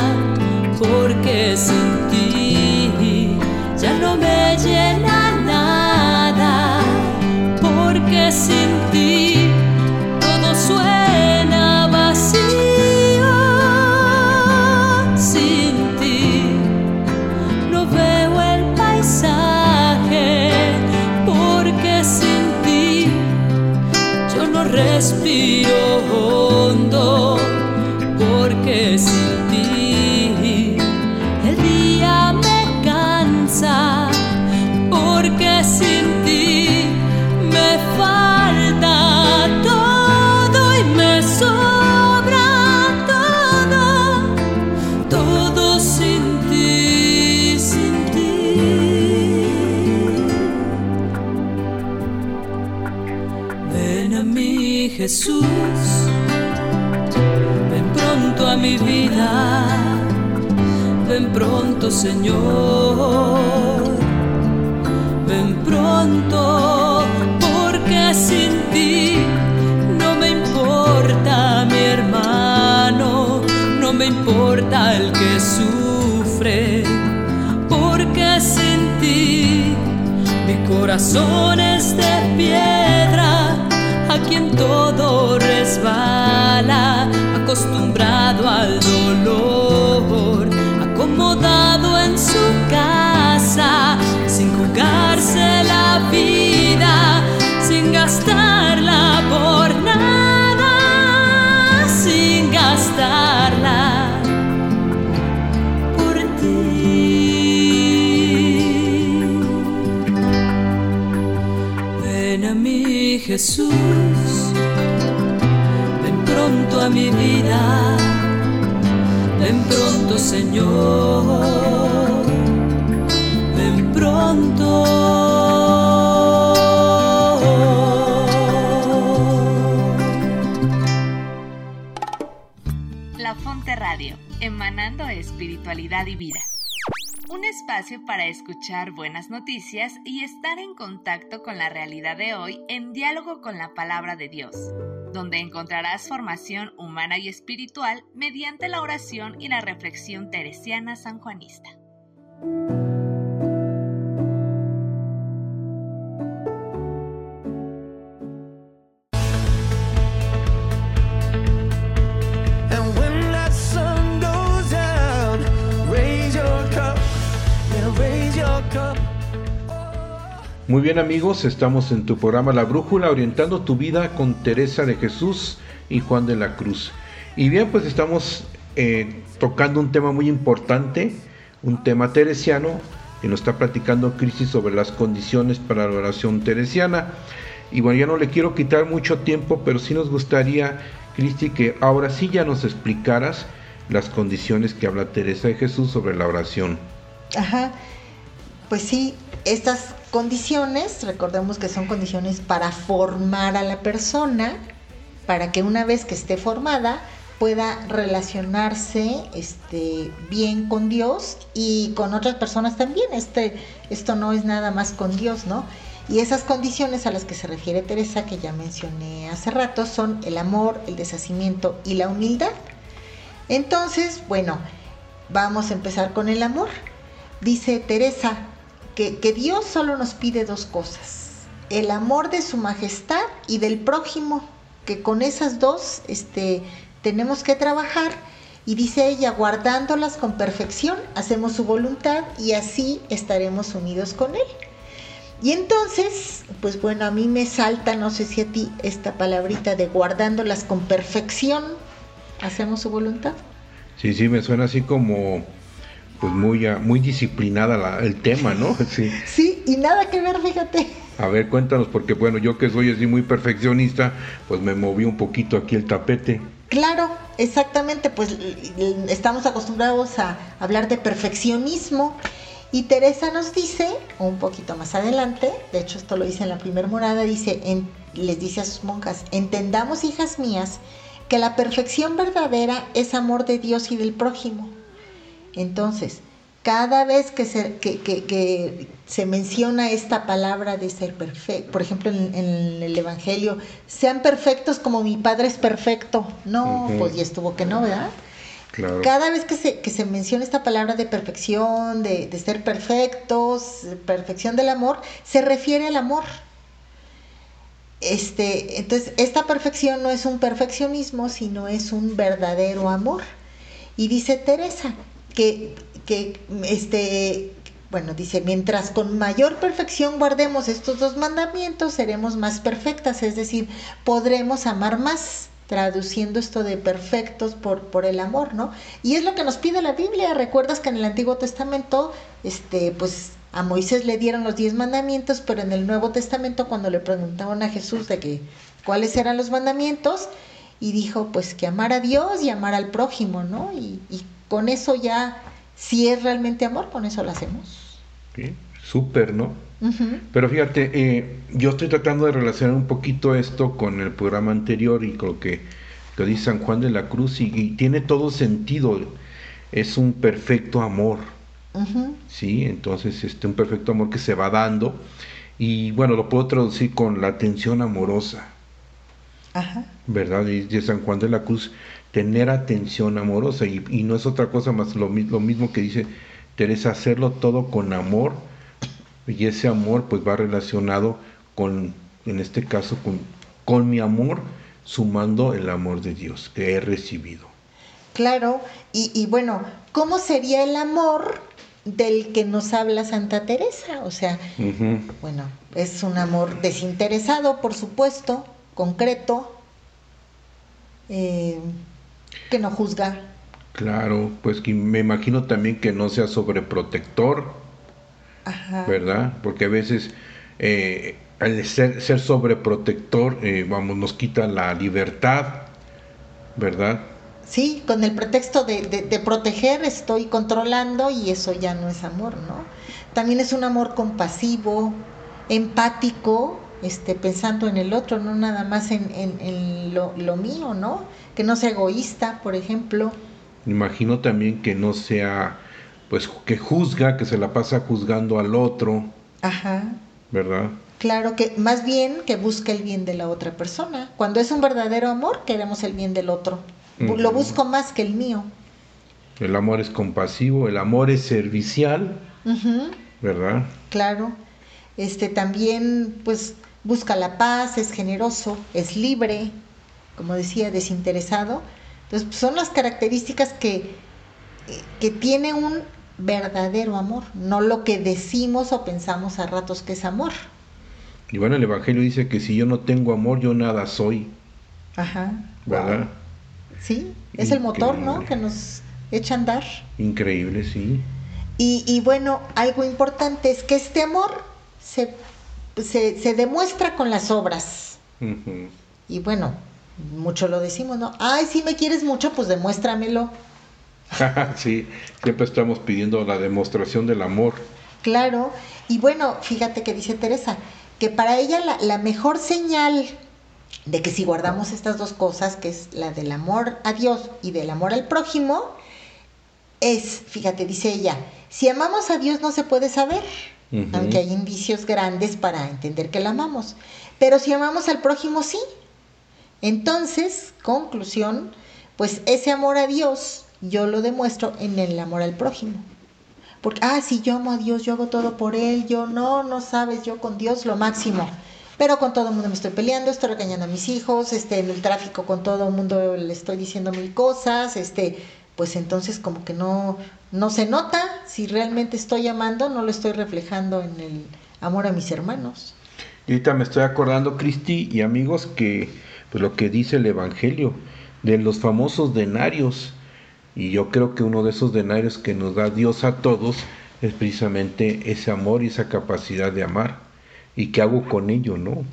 S5: buenas noticias y estar en contacto con la realidad de hoy en diálogo con la palabra de Dios, donde encontrarás formación humana y espiritual mediante la oración y la reflexión teresiana sanjuanista.
S1: Muy bien amigos, estamos en tu programa La Brújula, orientando tu vida con Teresa de Jesús y Juan de la Cruz. Y bien, pues estamos eh, tocando un tema muy importante, un tema teresiano, que nos está platicando Cristi sobre las condiciones para la oración teresiana. Y bueno, ya no le quiero quitar mucho tiempo, pero sí nos gustaría, Cristi, que ahora sí ya nos explicaras las condiciones que habla Teresa de Jesús sobre la oración.
S2: Ajá. Pues sí, estas condiciones, recordemos que son condiciones para formar a la persona, para que una vez que esté formada pueda relacionarse este, bien con Dios y con otras personas también. Este, esto no es nada más con Dios, ¿no? Y esas condiciones a las que se refiere Teresa, que ya mencioné hace rato, son el amor, el deshacimiento y la humildad. Entonces, bueno, vamos a empezar con el amor. Dice Teresa que, Dios solo nos pide dos cosas, el amor de su majestad y del prójimo, que con esas dos este, tenemos que trabajar. Y dice ella, guardándolas con perfección, hacemos su voluntad y así estaremos unidos con Él. Y entonces, pues bueno, a mí me salta, no sé si a ti, esta palabrita de guardándolas con perfección, hacemos su voluntad.
S1: Sí, sí, me suena así como, pues muy, ah, muy disciplinada la- el tema, ¿no? [laughs] Sí.
S2: Sí, y nada que ver, fíjate.
S1: A ver, cuéntanos, porque bueno, yo que soy así muy perfeccionista, pues me moví un poquito aquí el tapete.
S2: Claro, exactamente, pues estamos acostumbrados a hablar de perfeccionismo y Teresa nos dice, un poquito más adelante, de hecho esto lo dice en la primera morada, dice, en- les dice a sus monjas, entendamos hijas mías que la perfección verdadera es amor de Dios y del prójimo. Entonces, cada vez que se, que, que- que se menciona esta palabra de ser perfecto, por ejemplo en, en el Evangelio, sean perfectos como mi Padre es perfecto. No, pues ya estuvo que no, ¿verdad?
S1: Claro.
S2: Cada vez que se, que se menciona esta palabra de perfección, de, de ser perfectos, perfección del amor, se refiere al amor. Este, entonces, esta perfección no es un perfeccionismo, sino es un verdadero amor. Y dice Teresa que, este, bueno, dice, mientras con mayor perfección guardemos estos dos mandamientos, seremos más perfectas, es decir, podremos amar más, traduciendo esto de perfectos por, por el amor, ¿no? Y es lo que nos pide la Biblia. Recuerdas que en el Antiguo Testamento, este, pues a Moisés le dieron los diez mandamientos, pero en el Nuevo Testamento, cuando le preguntaban a Jesús de que cuáles eran los mandamientos, y dijo pues que amar a Dios y amar al prójimo, ¿no? Y, y con eso ya, si es realmente amor, con eso lo hacemos.
S1: Sí, Súper, ¿no? Pero fíjate, eh, yo estoy tratando de relacionar un poquito esto con el programa anterior y con lo que, que dice San Juan de la Cruz y, y tiene todo sentido. Es un perfecto amor. ¿sí? Entonces, este, un perfecto amor que se va dando y bueno, lo puedo traducir con la atención amorosa,
S2: Ajá.
S1: ¿verdad? Y de San Juan de la Cruz, tener atención amorosa y, y no es otra cosa más lo, mi- lo mismo que dice Teresa, hacerlo todo con amor y ese amor pues va relacionado con, en este caso, con, con mi amor, sumando el amor de Dios que he recibido.
S2: Claro, y, y bueno, ¿cómo sería el amor del que nos habla Santa Teresa? O sea, bueno, es un amor desinteresado, por supuesto, concreto, eh, que no juzga.
S1: Claro, pues que me imagino también que no sea sobreprotector,
S2: Ajá.
S1: ¿verdad? Porque a veces eh, al ser, ser sobreprotector, eh, vamos, nos quita la libertad, ¿verdad?
S2: Sí, con el pretexto de, de- de proteger estoy controlando y eso ya no es amor, ¿no? También es un amor compasivo, empático, este, pensando en el otro, no nada más en, en- en lo, lo mío, ¿no? Que no sea egoísta, por ejemplo.
S1: Imagino también que no sea, pues, que juzga, que se la pasa juzgando al otro,
S2: Ajá.
S1: ¿verdad?
S2: Claro que más bien que busca el bien de la otra persona. Cuando es un verdadero amor, queremos el bien del otro. Lo busco más que el mío.
S1: El amor es compasivo, el amor es servicial,
S2: Ujú.
S1: ¿verdad?
S2: Claro. Este también pues busca la paz, es generoso, es libre, como decía, desinteresado. Entonces, pues, son las características que, que tiene un verdadero amor, no lo que decimos o pensamos a ratos que es amor.
S1: Y bueno, el Evangelio dice que si yo no tengo amor, yo nada soy,
S2: Ajá.
S1: ¿verdad?
S2: Sí, es el motor, ¿no? Que nos echa a andar.
S1: Increíble, sí.
S2: Y, y bueno, algo importante es que este amor se, se, se demuestra con las obras. Y bueno, mucho lo decimos, ¿no? Ay, si me quieres mucho, pues demuéstramelo. [laughs]
S1: sí, siempre estamos pidiendo la demostración del amor.
S2: Claro. Y bueno, fíjate que dice Teresa, que para ella la, la mejor señal de que si guardamos estas dos cosas, que es la del amor a Dios y del amor al prójimo, es, fíjate, dice ella, si amamos a Dios no se puede saber, aunque hay indicios grandes para entender que la amamos, pero si amamos al prójimo sí. Entonces, conclusión, pues ese amor a Dios yo lo demuestro en el amor al prójimo. Porque, ah, si yo amo a Dios, yo hago todo por Él, yo no, no sabes, yo con Dios lo máximo. Pero con todo el mundo me estoy peleando, estoy regañando a mis hijos, este, en el tráfico con todo el mundo le estoy diciendo mil cosas, este, pues entonces como que no, no se nota si realmente estoy amando, no lo estoy reflejando en el amor a mis hermanos.
S1: Ahorita me estoy acordando, Cristi y amigos, que pues lo que dice el Evangelio de los famosos denarios. Y yo creo que uno de esos denarios que nos da Dios a todos es precisamente ese amor y esa capacidad de amar. ¿Y qué hago con ello, no?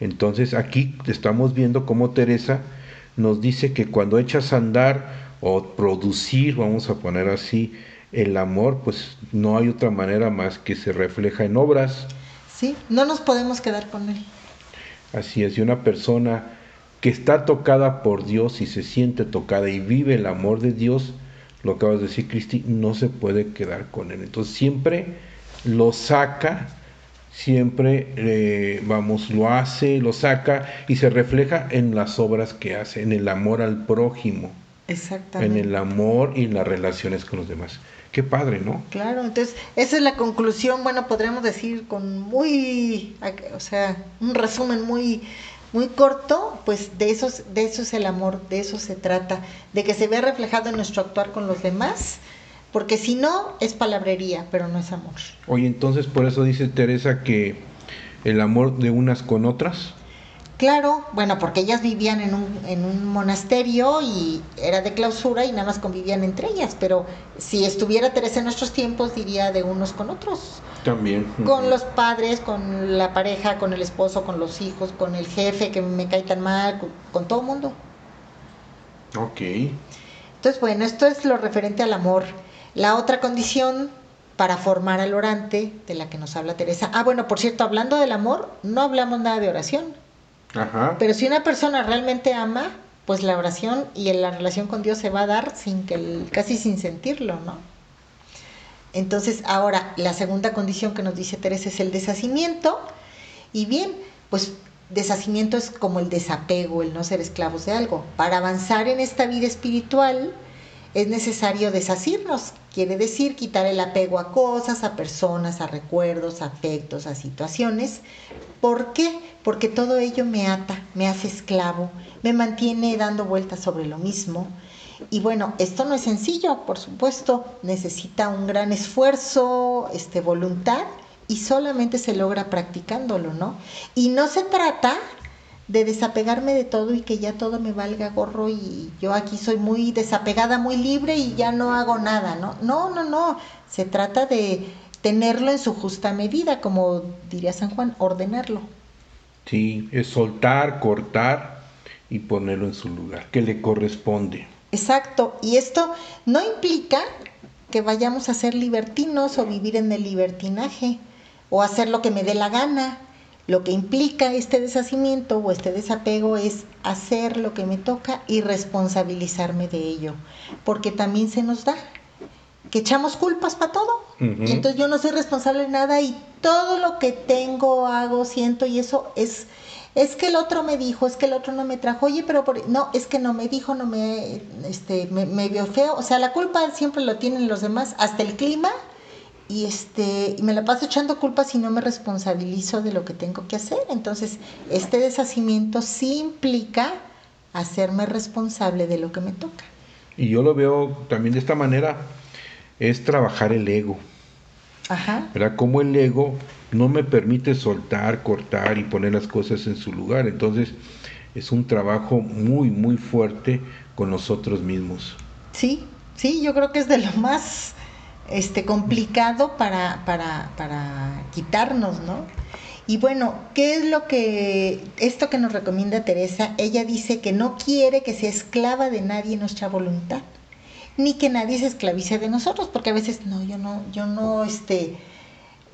S1: Entonces aquí estamos viendo cómo Teresa nos dice que cuando echas a andar o producir, vamos a poner así, el amor, pues no hay otra manera más que se refleja en obras.
S2: Sí, no nos podemos quedar con Él.
S1: Así es, y una persona que está tocada por Dios y se siente tocada y vive el amor de Dios, lo acabas de decir, Cristi, no se puede quedar con él. Entonces siempre lo saca, siempre, eh, vamos, lo hace, lo saca y se refleja en las obras que hace, en el amor al prójimo, en
S2: Exactamente.
S1: el amor y en las relaciones con los demás. Qué padre, ¿no?
S2: Claro, entonces esa es la conclusión, bueno, podríamos decir con muy, o sea, un resumen muy, muy corto, pues de eso, de eso es el amor, de eso se trata, de que se vea reflejado en nuestro actuar con los demás, porque si no es palabrería, pero no es amor.
S1: Oye, entonces por eso dice Teresa que el amor de unas con otras,
S2: Claro, bueno, porque ellas vivían en un, en un monasterio y era de clausura y nada más convivían entre ellas, pero si estuviera Teresa en nuestros tiempos diría de unos con otros.
S1: también.
S2: con los padres, con la pareja, con el esposo, con los hijos, con el jefe que me cae tan mal, con, con todo el mundo.
S1: Ok.
S2: Entonces, bueno, esto es lo referente al amor. La otra condición para formar al orante de la que nos habla Teresa. Ah, bueno, por cierto, hablando del amor, no hablamos nada de oración. Pero si una persona realmente ama, pues la oración y la relación con Dios se va a dar sin que el- casi sin sentirlo, ¿no? Entonces, ahora, la segunda condición que nos dice Teresa es el deshacimiento. Y bien, pues deshacimiento es como el desapego, el no ser esclavos de algo. Para avanzar en esta vida espiritual es necesario deshacernos. Quiere decir quitar el apego a cosas, a personas, a recuerdos, a afectos, a situaciones. ¿Por qué? Porque todo ello me ata, me hace esclavo, me mantiene dando vueltas sobre lo mismo. Y bueno, esto no es sencillo, por supuesto, necesita un gran esfuerzo, este, voluntad, y solamente se logra practicándolo, ¿no? Y no se trata de desapegarme de todo y que ya todo me valga gorro y yo aquí soy muy desapegada, muy libre y ya no hago nada, ¿no? No, no, no, se trata de tenerlo en su justa medida, como diría San Juan, ordenarlo.
S1: Sí, es soltar, cortar y ponerlo en su lugar, que le corresponde.
S2: Exacto, y esto no implica que vayamos a ser libertinos o vivir en el libertinaje o hacer lo que me dé la gana. Lo que implica este deshacimiento o este desapego es hacer lo que me toca y responsabilizarme de ello, porque también se nos da que echamos culpas para todo. Y entonces yo no soy responsable de nada y todo lo que tengo, hago, siento y eso es es que el otro me dijo, es que el otro no me trajo, oye, pero por- no, es que no me dijo, no me, este, me, me vio feo, o sea, la culpa siempre lo tienen los demás, hasta el clima, y este, y me la paso echando culpas y no me responsabilizo de lo que tengo que hacer, entonces, este deshacimiento sí implica hacerme responsable de lo que me toca.
S1: Y yo lo veo también de esta manera, es trabajar el ego,
S2: Ajá.
S1: ¿verdad? Como el ego no me permite soltar, cortar y poner las cosas en su lugar. Entonces, es un trabajo muy, muy fuerte con nosotros mismos.
S2: Sí, sí, yo creo que es de lo más este, complicado para, para, para quitarnos, ¿no? Y bueno, ¿qué es lo que, esto que nos recomienda Teresa? Ella dice que no quiere que sea esclava de nadie nuestra voluntad, ni que nadie se esclavice de nosotros, porque a veces, no, yo no, yo no, este,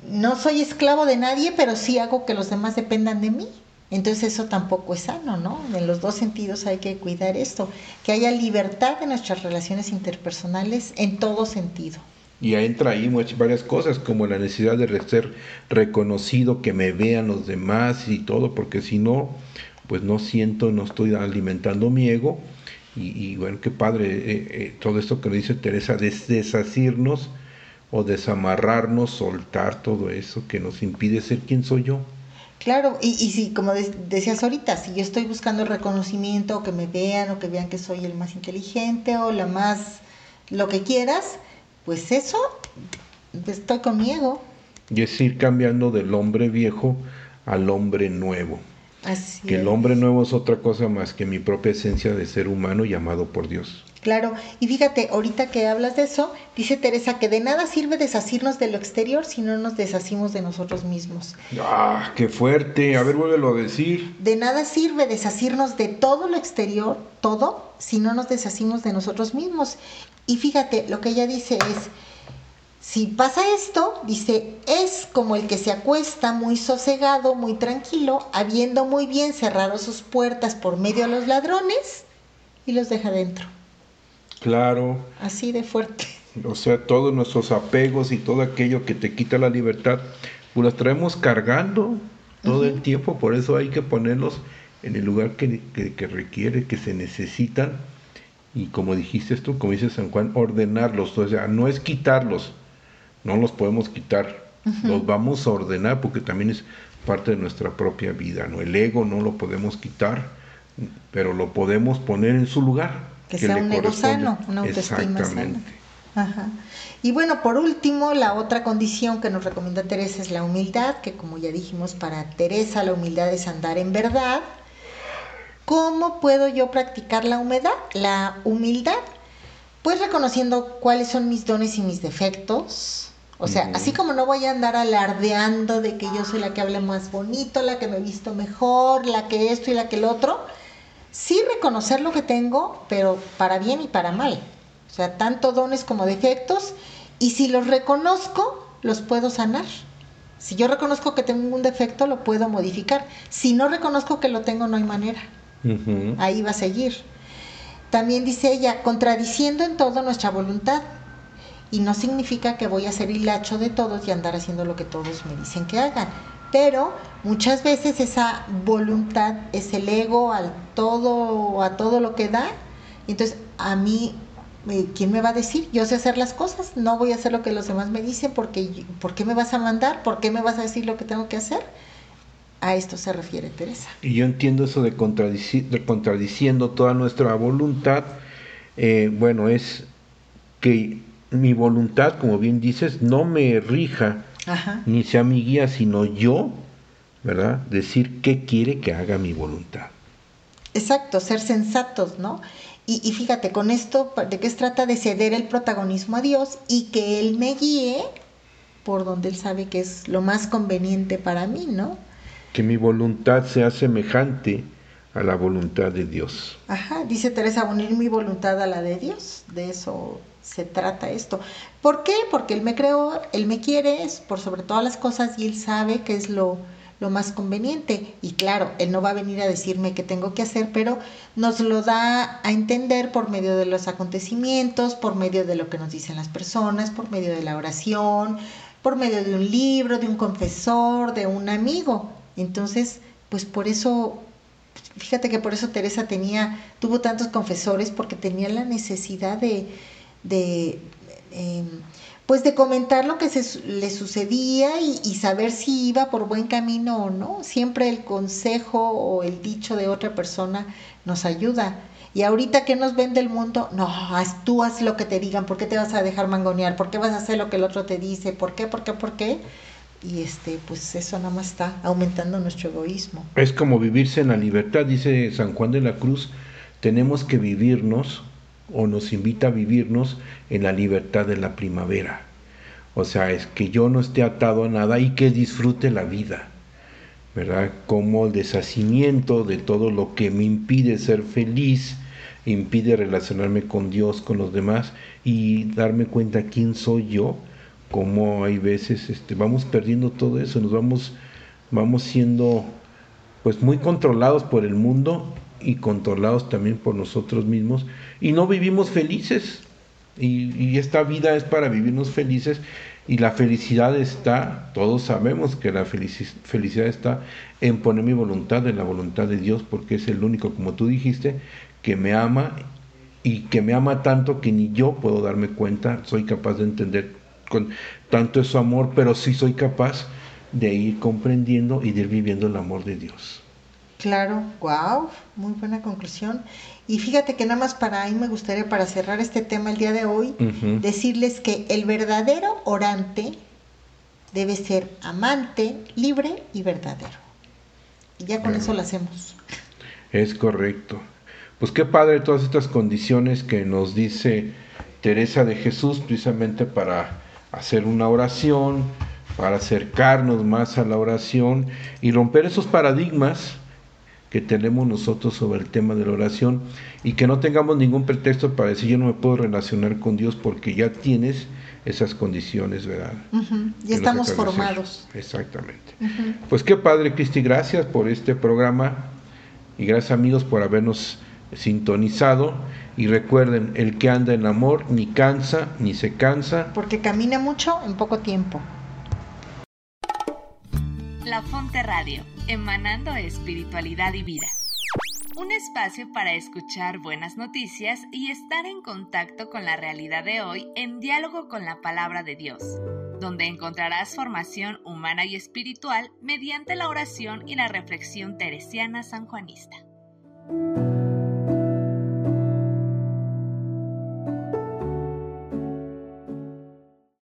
S2: no soy esclavo de nadie, pero sí hago que los demás dependan de mí. Entonces eso tampoco es sano, ¿no? En los dos sentidos hay que cuidar esto, que haya libertad en nuestras relaciones interpersonales en todo sentido.
S1: Y entra ahí muchas- varias cosas, como la necesidad de ser reconocido, que me vean los demás y todo, porque si no, pues no siento, no estoy alimentando mi ego. Y, bueno, qué padre eh, eh, todo esto que nos dice Teresa, des- desasirnos o desamarrarnos, soltar todo eso que nos impide ser quien soy yo.
S2: Claro, y, y si, como de- decías ahorita, si yo estoy buscando reconocimiento o que me vean o que vean que soy el más inteligente o la más, lo que quieras, pues eso, estoy con mi ego.
S1: Y es ir cambiando del hombre viejo al hombre nuevo.
S2: Así
S1: Que el hombre nuevo es otra cosa más que mi propia esencia de ser humano llamado por Dios.
S2: Claro, y fíjate, ahorita que hablas de eso, dice Teresa que de nada sirve desasirnos de lo exterior si no nos deshacimos de nosotros mismos.
S1: ¡Ah, qué fuerte! A ver, vuélvelo a decir.
S2: De nada sirve desasirnos de todo lo exterior, todo, si no nos deshacimos de nosotros mismos. Y fíjate, lo que ella dice es, si pasa esto, dice, es como el que se acuesta muy sosegado, muy tranquilo, habiendo muy bien cerrado sus puertas por medio de los ladrones y los deja dentro.
S1: Claro,
S2: Así de fuerte.
S1: o sea, todos nuestros apegos y todo aquello que te quita la libertad, pues las traemos cargando todo el tiempo, por eso hay que ponerlos en el lugar que, que- que requiere, que se necesitan. Y como dijiste tú, como dice San Juan, ordenarlos, o sea, no es quitarlos, no los podemos quitar, los vamos a ordenar porque también es parte de nuestra propia vida, ¿no? El ego no lo podemos quitar, pero lo podemos poner en su lugar.
S2: Que sea un ego sano, una autoestima sana.
S1: Exactamente.
S2: Ajá. Y bueno, por último, la otra condición que nos recomienda Teresa es la humildad, que como ya dijimos, para Teresa la humildad es andar en verdad. ¿Cómo puedo yo practicar la humedad? La humildad, pues reconociendo cuáles son mis dones y mis defectos. O sea, así como no voy a andar alardeando de que yo soy la que habla más bonito, la que me he visto mejor, la que esto y la que el otro, sí reconocer lo que tengo, pero para bien y para mal. O sea, tanto dones como defectos Y si los reconozco, los puedo sanar. Si yo reconozco que tengo un defecto, lo puedo modificar. Si no reconozco que lo tengo, no hay manera. Ahí va a seguir. También dice ella, contradiciendo en todo nuestra voluntad. Y no significa que voy a ser hilacho de todos y andar haciendo lo que todos me dicen que hagan. Pero muchas veces esa voluntad es el ego al todo, a todo lo que da. Entonces, a mí, eh, ¿quién me va a decir? Yo sé hacer las cosas, no voy a hacer lo que los demás me dicen, porque ¿por qué me vas a mandar? ¿Por qué me vas a decir lo que tengo que hacer? A esto se refiere Teresa.
S1: Y yo entiendo eso de, contradici- de contradiciendo toda nuestra voluntad. eh, bueno, es que mi voluntad, como bien dices, no me rija
S2: Ajá.
S1: ni sea mi guía, sino yo, ¿verdad? Decir qué quiere que haga mi voluntad.
S2: Exacto, ser sensatos, ¿no? Y, y fíjate, con esto, ¿de qué se trata? De ceder el protagonismo a Dios y que Él me guíe por donde Él sabe que es lo más conveniente para mí, ¿no?
S1: Que mi voluntad sea semejante a la voluntad de Dios.
S2: Ajá, dice Teresa, unir mi voluntad a la de Dios, de eso se trata esto. ¿Por qué? Porque Él me creó, Él me quiere, es por sobre todas las cosas y Él sabe que es lo, lo más conveniente. Y claro, Él no va a venir a decirme qué tengo que hacer, pero nos lo da a entender por medio de los acontecimientos, por medio de lo que nos dicen las personas, por medio de la oración, por medio de un libro, de un confesor, de un amigo. Entonces, pues por eso Fíjate que por eso Teresa tenía, tuvo tantos confesores porque tenía la necesidad de, de eh, pues de comentar lo que se, le sucedía y, y saber si iba por buen camino o no. Siempre el consejo o el dicho de otra persona nos ayuda. Y ahorita que nos vende el mundo, no, haz, tú haz lo que te digan, ¿por qué te vas a dejar mangonear? ¿Por qué vas a hacer lo que el otro te dice? ¿Por qué? ¿Por qué? ¿Por qué? Y este, pues eso nada más está aumentando nuestro egoísmo.
S1: Es como vivirse en la libertad, dice San Juan de la Cruz, tenemos que vivirnos o nos invita a vivirnos en la libertad de la primavera. O sea, es que yo no esté atado a nada y que disfrute la vida, ¿verdad? Como el deshacimiento de todo lo que me impide ser feliz, impide relacionarme con Dios, con los demás y darme cuenta quién soy yo, como hay veces este, vamos perdiendo todo eso, nos vamos, vamos siendo pues muy controlados por el mundo y controlados también por nosotros mismos y no vivimos felices. Y, esta vida es para vivirnos felices y la felicidad está, todos sabemos que la felici- felicidad está en poner mi voluntad en la voluntad de Dios porque es el único, como tú dijiste, que me ama y que me ama tanto que ni yo puedo darme cuenta, soy capaz de entender con tanto es su amor, pero sí soy capaz de ir comprendiendo y de ir viviendo el amor de Dios.
S2: Claro, wow, muy buena conclusión. Y fíjate que nada más para ahí me gustaría, para cerrar este tema el día de hoy, decirles que el verdadero orante debe ser amante, libre y verdadero. Y ya con eso lo hacemos.
S1: Es correcto. Pues qué padre todas estas condiciones que nos dice Teresa de Jesús precisamente para hacer una oración, para acercarnos más a la oración y romper esos paradigmas que tenemos nosotros sobre el tema de la oración y que no tengamos ningún pretexto para decir yo no me puedo relacionar con Dios porque ya tienes esas condiciones, ¿verdad? Que
S2: Ya estamos formados.
S1: Exactamente. Pues qué padre, Cristi, gracias por este programa y gracias amigos por habernos sintonizado. Y recuerden, el que anda en amor ni cansa ni se cansa.
S2: Porque camina mucho en poco tiempo.
S5: La Fonte Radio, emanando espiritualidad y vida. Un espacio para escuchar buenas noticias y estar en contacto con la realidad de hoy en diálogo con la palabra de Dios, donde encontrarás formación humana y espiritual mediante la oración y la reflexión teresiana sanjuanista.